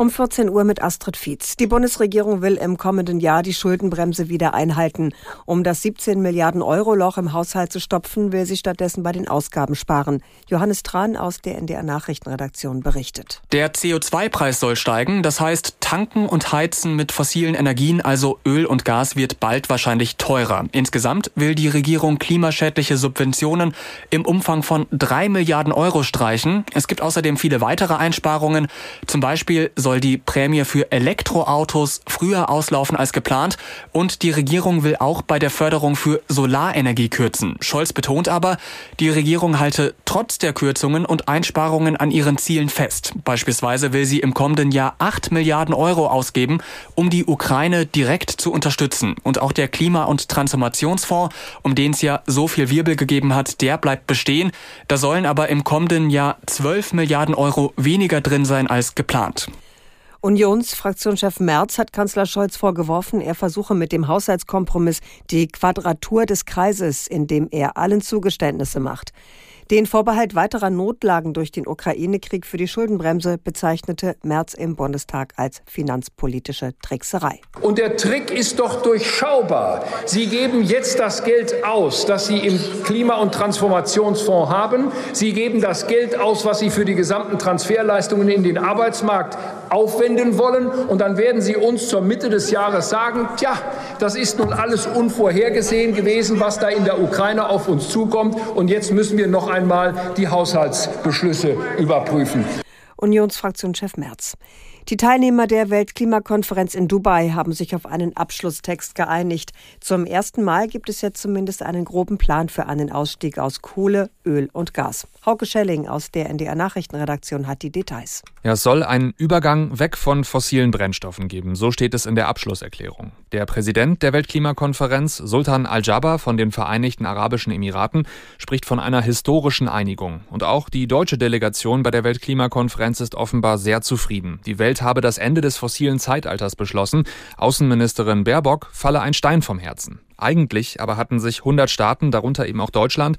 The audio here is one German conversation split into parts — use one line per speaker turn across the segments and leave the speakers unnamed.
Um 14 Uhr mit Astrid Fietz. Die Bundesregierung will im kommenden Jahr die Schuldenbremse wieder einhalten. Um das 17 Milliarden Euro Loch im Haushalt zu stopfen, will sie stattdessen bei den Ausgaben sparen. Johannes Tran aus der NDR Nachrichtenredaktion berichtet.
Der CO2-Preis soll steigen. Das heißt, tanken und heizen mit fossilen Energien, also Öl und Gas, wird bald wahrscheinlich teurer. Insgesamt will die Regierung klimaschädliche Subventionen im Umfang von 3 Milliarden Euro streichen. Es gibt außerdem viele weitere Einsparungen. Zum Beispiel soll soll die Prämie für Elektroautos früher auslaufen als geplant und die Regierung will auch bei der Förderung für Solarenergie kürzen. Scholz betont aber, die Regierung halte trotz der Kürzungen und Einsparungen an ihren Zielen fest. Beispielsweise will sie im kommenden Jahr 8 Milliarden Euro ausgeben, um die Ukraine direkt zu unterstützen. Und auch der Klima- und Transformationsfonds, um den es ja so viel Wirbel gegeben hat, der bleibt bestehen. Da sollen aber im kommenden Jahr 12 Milliarden Euro weniger drin sein als geplant.
Unionsfraktionschef Merz hat Kanzler Scholz vorgeworfen, er versuche mit dem Haushaltskompromiss die Quadratur des Kreises, in dem er allen Zugeständnisse macht. Den Vorbehalt weiterer Notlagen durch den Ukraine-Krieg für die Schuldenbremse bezeichnete Merz im Bundestag als finanzpolitische Trickserei.
Und der Trick ist doch durchschaubar. Sie geben jetzt das Geld aus, das Sie im Klima- und Transformationsfonds haben. Sie geben das Geld aus, was Sie für die gesamten Transferleistungen in den Arbeitsmarkt aufwenden wollen. Und dann werden Sie uns zur Mitte des Jahres sagen, tja, das ist nun alles unvorhergesehen gewesen, was da in der Ukraine auf uns zukommt. Und jetzt müssen wir noch einmal die Haushaltsbeschlüsse überprüfen.
Unionsfraktionschef Merz. Die Teilnehmer der Weltklimakonferenz in Dubai haben sich auf einen Abschlusstext geeinigt. Zum ersten Mal gibt es jetzt zumindest einen groben Plan für einen Ausstieg aus Kohle, Öl und Gas. Hauke Schelling aus der NDR Nachrichtenredaktion hat die Details.
Ja, es soll einen Übergang weg von fossilen Brennstoffen geben. So steht es in der Abschlusserklärung. Der Präsident der Weltklimakonferenz, Sultan Al-Jaber von den Vereinigten Arabischen Emiraten, spricht von einer historischen Einigung. Und auch die deutsche Delegation bei der Weltklimakonferenz ist offenbar sehr zufrieden. Die Welt habe das Ende des fossilen Zeitalters beschlossen. Außenministerin Baerbock falle ein Stein vom Herzen. Eigentlich aber hatten sich 100 Staaten, darunter eben auch Deutschland,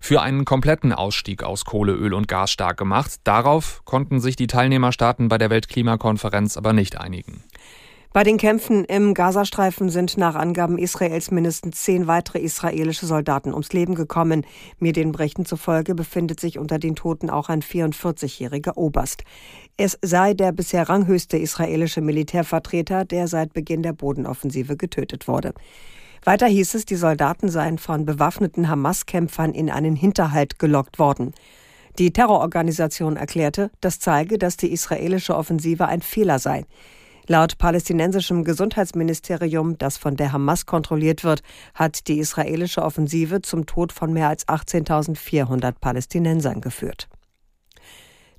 für einen kompletten Ausstieg aus Kohle, Öl und Gas stark gemacht. Darauf konnten sich die Teilnehmerstaaten bei der Weltklimakonferenz aber nicht einigen.
Bei den Kämpfen im Gazastreifen sind nach Angaben Israels mindestens zehn weitere israelische Soldaten ums Leben gekommen. Medienberichten zufolge befindet sich unter den Toten auch ein 44-jähriger Oberst. Es sei der bisher ranghöchste israelische Militärvertreter, der seit Beginn der Bodenoffensive getötet wurde. Weiter hieß es, die Soldaten seien von bewaffneten Hamas-Kämpfern in einen Hinterhalt gelockt worden. Die Terrororganisation erklärte, das zeige, dass die israelische Offensive ein Fehler sei. Laut palästinensischem Gesundheitsministerium, das von der Hamas kontrolliert wird, hat die israelische Offensive zum Tod von mehr als 18.400 Palästinensern geführt.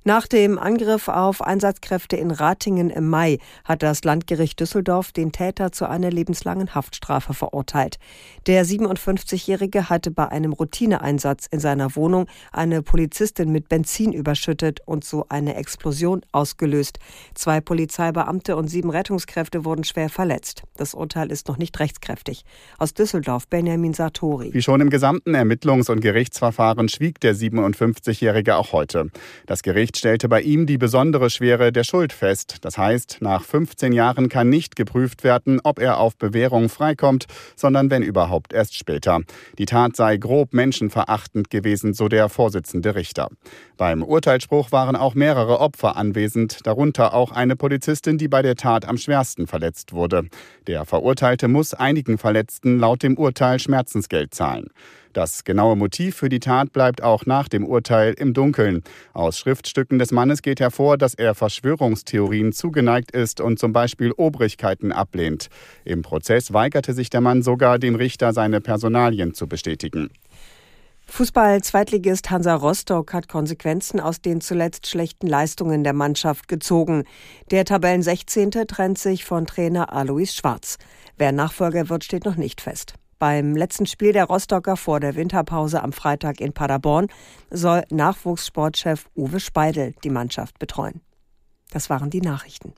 Nach dem Angriff auf Einsatzkräfte in Ratingen im Mai hat das Landgericht Düsseldorf den Täter zu einer lebenslangen Haftstrafe verurteilt. Der 57-Jährige hatte bei einem Routineeinsatz in seiner Wohnung eine Polizistin mit Benzin überschüttet und so eine Explosion ausgelöst. Zwei Polizeibeamte und sieben Rettungskräfte wurden schwer verletzt. Das Urteil ist noch nicht rechtskräftig. Aus Düsseldorf Benjamin Sartori.
Wie schon im gesamten Ermittlungs- und Gerichtsverfahren schwieg der 57-Jährige auch heute. Das Gericht stellte bei ihm die besondere Schwere der Schuld fest. Das heißt, nach 15 Jahren kann nicht geprüft werden, ob er auf Bewährung freikommt, sondern wenn überhaupt erst später. Die Tat sei grob menschenverachtend gewesen, so der Vorsitzende Richter. Beim Urteilsspruch waren auch mehrere Opfer anwesend, darunter auch eine Polizistin, die bei der Tat am schwersten verletzt wurde. Der Verurteilte muss einigen Verletzten laut dem Urteil Schmerzensgeld zahlen. Das genaue Motiv für die Tat bleibt auch nach dem Urteil im Dunkeln. Aus Schriftstücken des Mannes geht hervor, dass er Verschwörungstheorien zugeneigt ist und zum Beispiel Obrigkeiten ablehnt. Im Prozess weigerte sich der Mann sogar, dem Richter seine Personalien zu bestätigen.
Fußball-Zweitligist Hansa Rostock hat Konsequenzen aus den zuletzt schlechten Leistungen der Mannschaft gezogen. Der Tabellen 16. trennt sich von Trainer Alois Schwarz. Wer Nachfolger wird, steht noch nicht fest. Beim letzten Spiel der Rostocker vor der Winterpause am Freitag in Paderborn soll Nachwuchssportchef Uwe Speidel die Mannschaft betreuen. Das waren die Nachrichten.